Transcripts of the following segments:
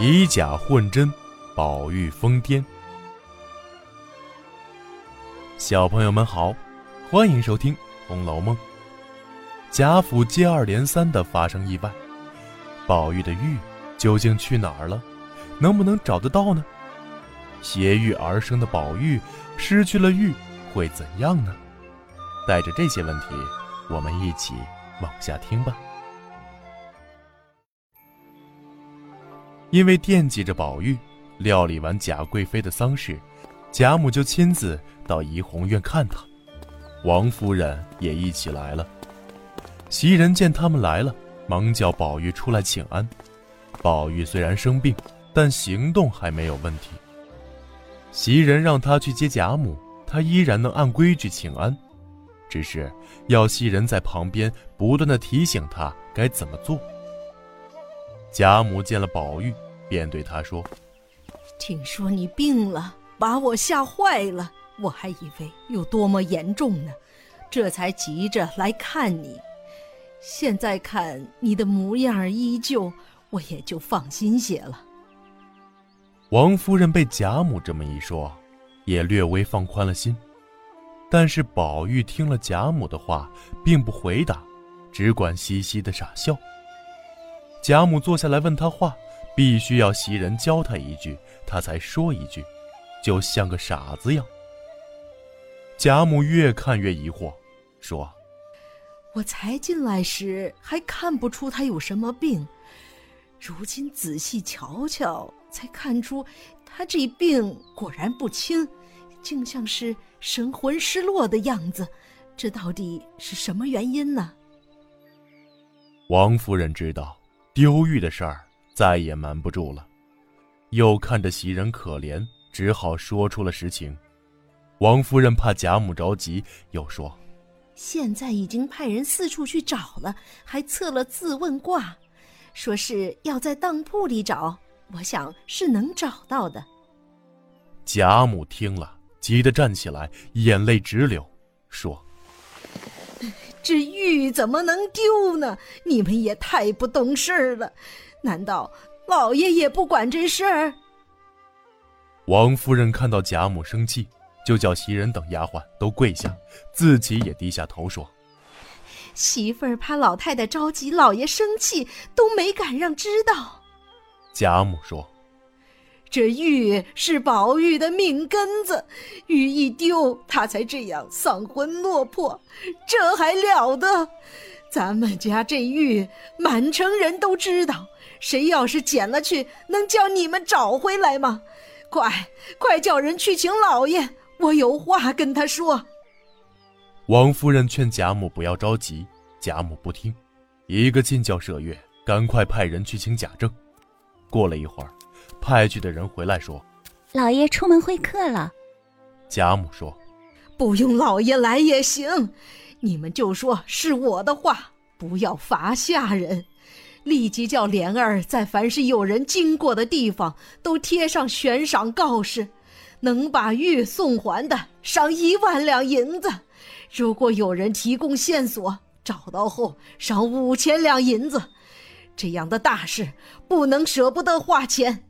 以假混真，宝玉疯癫。小朋友们好，欢迎收听《红楼梦》。贾府接二连三的发生意外，宝玉的玉究竟去哪儿了？能不能找得到呢？携玉而生的宝玉失去了玉会怎样呢？带着这些问题，我们一起往下听吧。因为惦记着宝玉，料理完贾贵妃的丧事，贾母就亲自到怡红院看她，王夫人也一起来了。袭人见他们来了，忙叫宝玉出来请安。宝玉虽然生病，但行动还没有问题。袭人让他去接贾母，他依然能按规矩请安，只是要袭人在旁边不断的提醒他该怎么做。贾母见了宝玉，便对他说：“听说你病了，把我吓坏了，我还以为有多么严重呢，这才急着来看你。现在看你的模样依旧，我也就放心些了。”王夫人被贾母这么一说，也略微放宽了心。但是宝玉听了贾母的话，并不回答，只管嘻嘻的傻笑。贾母坐下来问他话，必须要袭人教他一句，他才说一句，就像个傻子样。贾母越看越疑惑，说：“我才进来时还看不出他有什么病，如今仔细瞧瞧。”才看出，他这病果然不轻，竟像是神魂失落的样子。这到底是什么原因呢？王夫人知道丢玉的事儿再也瞒不住了，又看着袭人可怜，只好说出了实情。王夫人怕贾母着急，又说：“现在已经派人四处去找了，还测了字问卦，说是要在当铺里找。”我想是能找到的。贾母听了，急得站起来，眼泪直流，说：“这玉怎么能丢呢？你们也太不懂事了！难道老爷也不管这事儿？”王夫人看到贾母生气，就叫袭人等丫鬟都跪下，自己也低下头说：“媳妇儿怕老太太着急，老爷生气，都没敢让知道。”贾母说：“这玉是宝玉的命根子，玉一丢，他才这样丧魂落魄，这还了得？咱们家这玉，满城人都知道，谁要是捡了去，能叫你们找回来吗？快，快叫人去请老爷，我有话跟他说。”王夫人劝贾母不要着急，贾母不听，一个劲叫麝月赶快派人去请贾政。过了一会儿，派去的人回来说：“老爷出门会客了。”贾母说：“不用老爷来也行，你们就说是我的话，不要罚下人。立即叫莲儿在凡是有人经过的地方都贴上悬赏告示，能把玉送还的，赏一万两银子；如果有人提供线索，找到后赏五千两银子。”这样的大事不能舍不得花钱，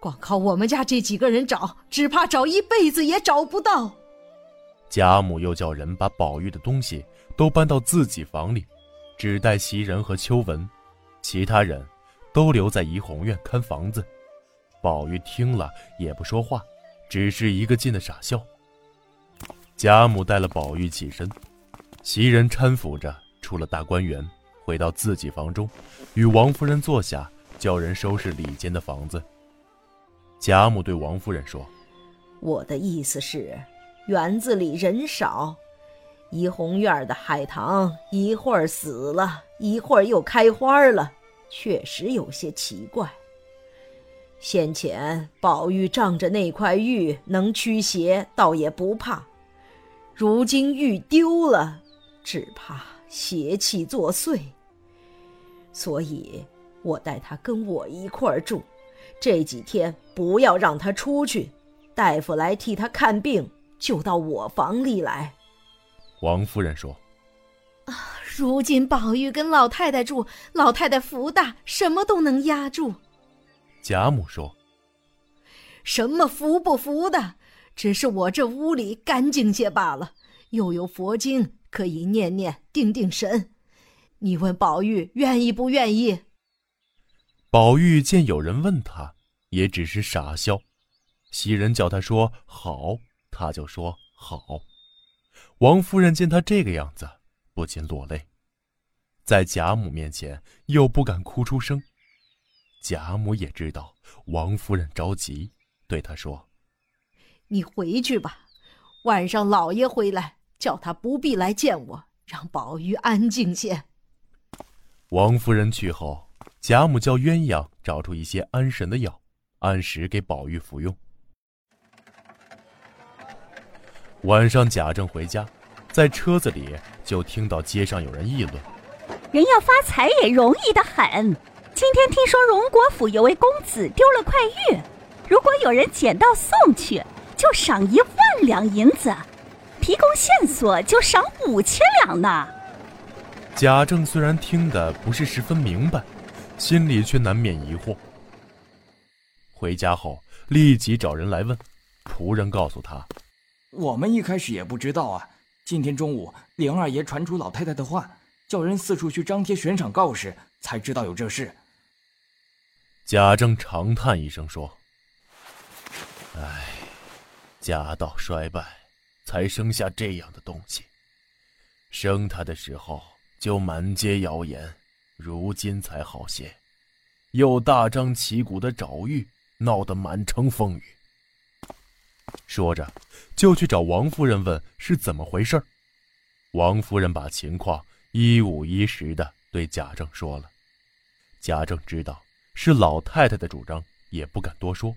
光靠我们家这几个人找，只怕找一辈子也找不到。贾母又叫人把宝玉的东西都搬到自己房里，只带袭人和秋纹，其他人都留在怡红院看房子。宝玉听了也不说话，只是一个劲的傻笑。贾母带了宝玉起身，袭人搀扶着出了大观园。回到自己房中，与王夫人坐下，叫人收拾里间的房子。贾母对王夫人说：“我的意思是，园子里人少，怡红院的海棠一会儿死了，一会儿又开花了，确实有些奇怪。先前宝玉仗着那块玉能驱邪，倒也不怕；如今玉丢了，只怕邪气作祟。”所以，我带他跟我一块儿住，这几天不要让他出去。大夫来替他看病，就到我房里来。王夫人说：“啊，如今宝玉跟老太太住，老太太福大，什么都能压住。”贾母说：“什么福不福的，只是我这屋里干净些罢了，又有佛经可以念念定定神。你问宝玉愿意不愿意？”宝玉见有人问他，也只是傻笑。袭人叫他说好，他就说好。王夫人见他这个样子，不禁落泪，在贾母面前又不敢哭出声。贾母也知道王夫人着急，对她说：“你回去吧，晚上老爷回来，叫他不必来见我，让宝玉安静些。”王夫人去后，贾母叫鸳鸯找出一些安神的药，按时给宝玉服用。晚上，贾政回家，在车子里就听到街上有人议论：“人要发财也容易的很。”今天听说荣国府有位公子丢了块玉，如果有人捡到送去，就赏一万两银子；提供线索就赏五千两呢。贾政虽然听得不是十分明白，心里却难免疑惑。回家后立即找人来问，仆人告诉他：“我们一开始也不知道啊。今天中午，林二爷传出老太太的话，叫人四处去张贴悬赏告示，才知道有这事。”贾政长叹一声说：“唉，家道衰败，才生下这样的东西。生他的时候就满街谣言，如今才好些，又大张旗鼓的找玉，闹得满城风雨。”说着，就去找王夫人问是怎么回事王夫人把情况一五一十的对贾政说了。贾政知道。是老太太的主张，也不敢多说，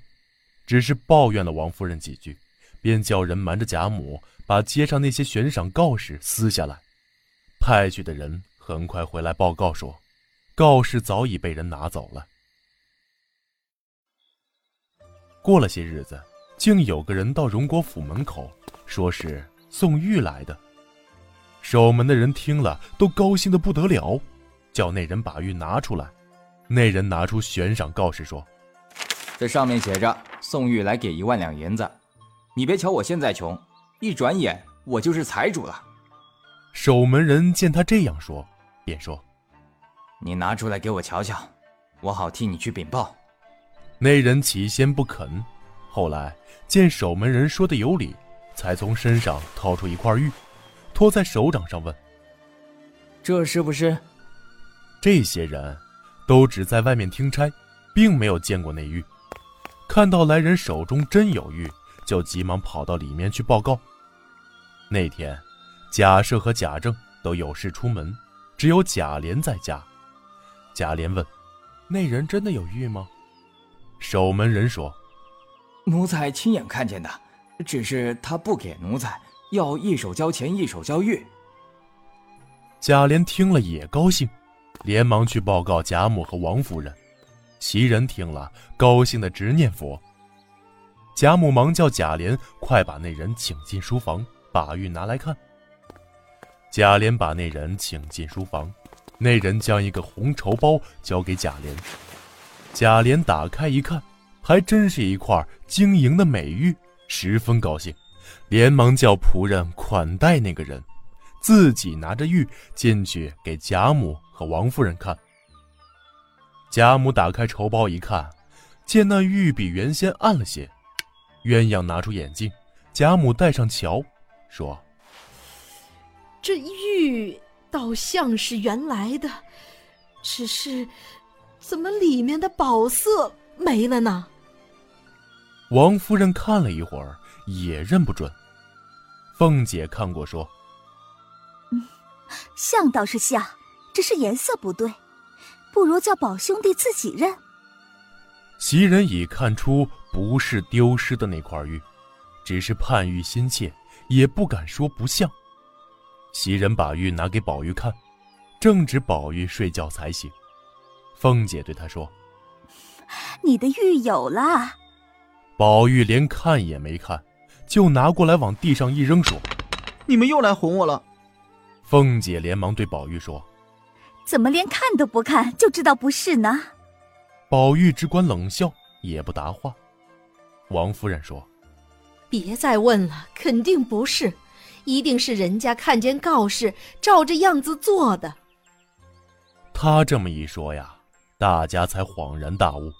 只是抱怨了王夫人几句，便叫人瞒着贾母，把街上那些悬赏告示撕下来。派去的人很快回来报告说，告示早已被人拿走了。过了些日子，竟有个人到荣国府门口，说是送玉来的。守门的人听了，都高兴的不得了，叫那人把玉拿出来。那人拿出悬赏告示说：“这上面写着宋玉来给一万两银子，你别瞧我现在穷，一转眼我就是财主了。”守门人见他这样说，便说：“你拿出来给我瞧瞧，我好替你去禀报。”那人起先不肯，后来见守门人说的有理，才从身上掏出一块玉，托在手掌上问：“这是不是？”这些人。都只在外面听差，并没有见过那玉。看到来人手中真有玉，就急忙跑到里面去报告。那天，贾赦和贾政都有事出门，只有贾琏在家。贾琏问：“那人真的有玉吗？”守门人说：“奴才亲眼看见的，只是他不给奴才，要一手交钱一手交玉。”贾琏听了也高兴。连忙去报告贾母和王夫人，袭人听了，高兴的直念佛。贾母忙叫贾琏快把那人请进书房，把玉拿来看。贾琏把那人请进书房，那人将一个红绸包交给贾琏。贾琏打开一看，还真是一块晶莹的美玉，十分高兴，连忙叫仆人款待那个人。自己拿着玉进去给贾母和王夫人看。贾母打开绸包一看，见那玉比原先暗了些。鸳鸯拿出眼镜，贾母戴上瞧，说：“这玉倒像是原来的，只是怎么里面的宝色没了呢？”王夫人看了一会儿，也认不准。凤姐看过说。嗯 像倒是像，只是颜色不对，不如叫宝兄弟自己认。袭人已看出不是丢失的那块玉，只是盼玉心切，也不敢说不像。袭人把玉拿给宝玉看，正值宝玉睡觉才醒。凤姐对他说：“你的玉有了。”宝玉连看也没看，就拿过来往地上一扔，说：“你们又来哄我了。”凤姐连忙对宝玉说：“怎么连看都不看就知道不是呢？”宝玉只管冷笑，也不答话。王夫人说：“别再问了，肯定不是，一定是人家看见告示，照着样子做的。”他这么一说呀，大家才恍然大悟。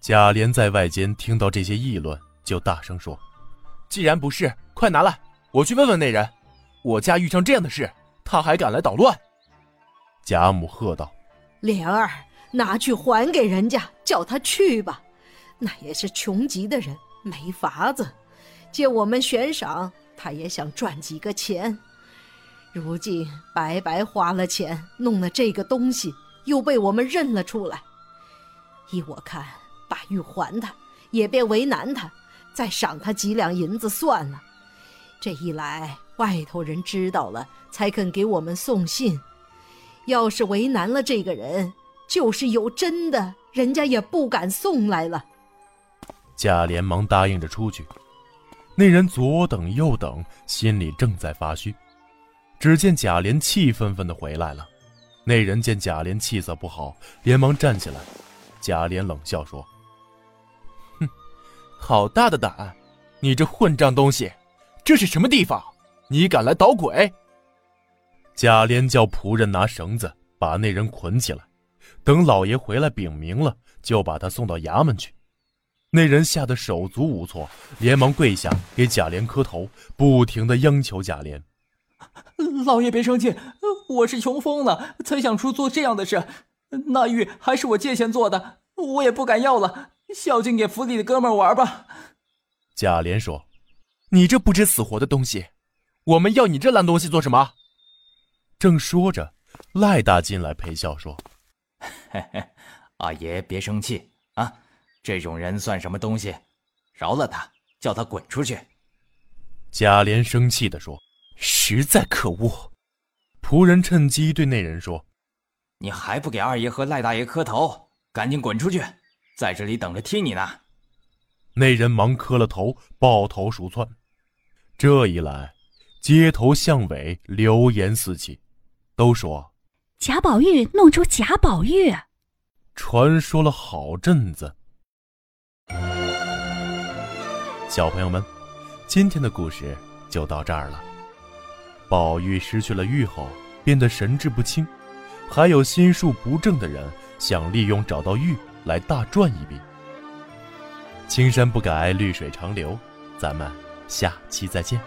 贾琏在外间听到这些议论，就大声说：“既然不是，快拿来，我去问问那人。我家遇上这样的事，他还敢来捣乱？”贾母喝道：“莲儿，拿去还给人家，叫他去吧。那也是穷极的人，没法子。借我们悬赏，他也想赚几个钱。如今白白花了钱，弄了这个东西，又被我们认了出来。依我看。”把玉还他，也别为难他，再赏他几两银子算了。这一来，外头人知道了，才肯给我们送信。要是为难了这个人，就是有真的，人家也不敢送来了。贾琏忙答应着出去。那人左等右等，心里正在发虚。只见贾琏气愤愤的回来了。那人见贾琏气色不好，连忙站起来。贾琏冷笑说。哼好大的胆！你这混账东西，这是什么地方？你敢来捣鬼？贾琏叫仆人拿绳子把那人捆起来，等老爷回来禀明了，就把他送到衙门去。那人吓得手足无措，连忙跪下给贾琏磕头，不停的央求贾琏：“老爷别生气，我是穷疯了，才想出做这样的事。那玉还是我借钱做的，我也不敢要了。”孝敬给府里的哥们玩吧。贾琏说：“你这不知死活的东西，我们要你这烂东西做什么？”正说着，赖大进来陪笑说：“嘿嘿，阿爷别生气啊，这种人算什么东西？饶了他，叫他滚出去。”贾琏生气地说：“实在可恶！”仆人趁机对那人说：“你还不给二爷和赖大爷磕头？赶紧滚出去！”在这里等着踢你呢。那人忙磕了头，抱头鼠窜。这一来，街头巷尾流言四起，都说贾宝玉弄出贾宝玉，传说了好阵子。小朋友们，今天的故事就到这儿了。宝玉失去了玉后，变得神志不清，还有心术不正的人想利用找到玉。来大赚一笔。青山不改，绿水长流，咱们下期再见。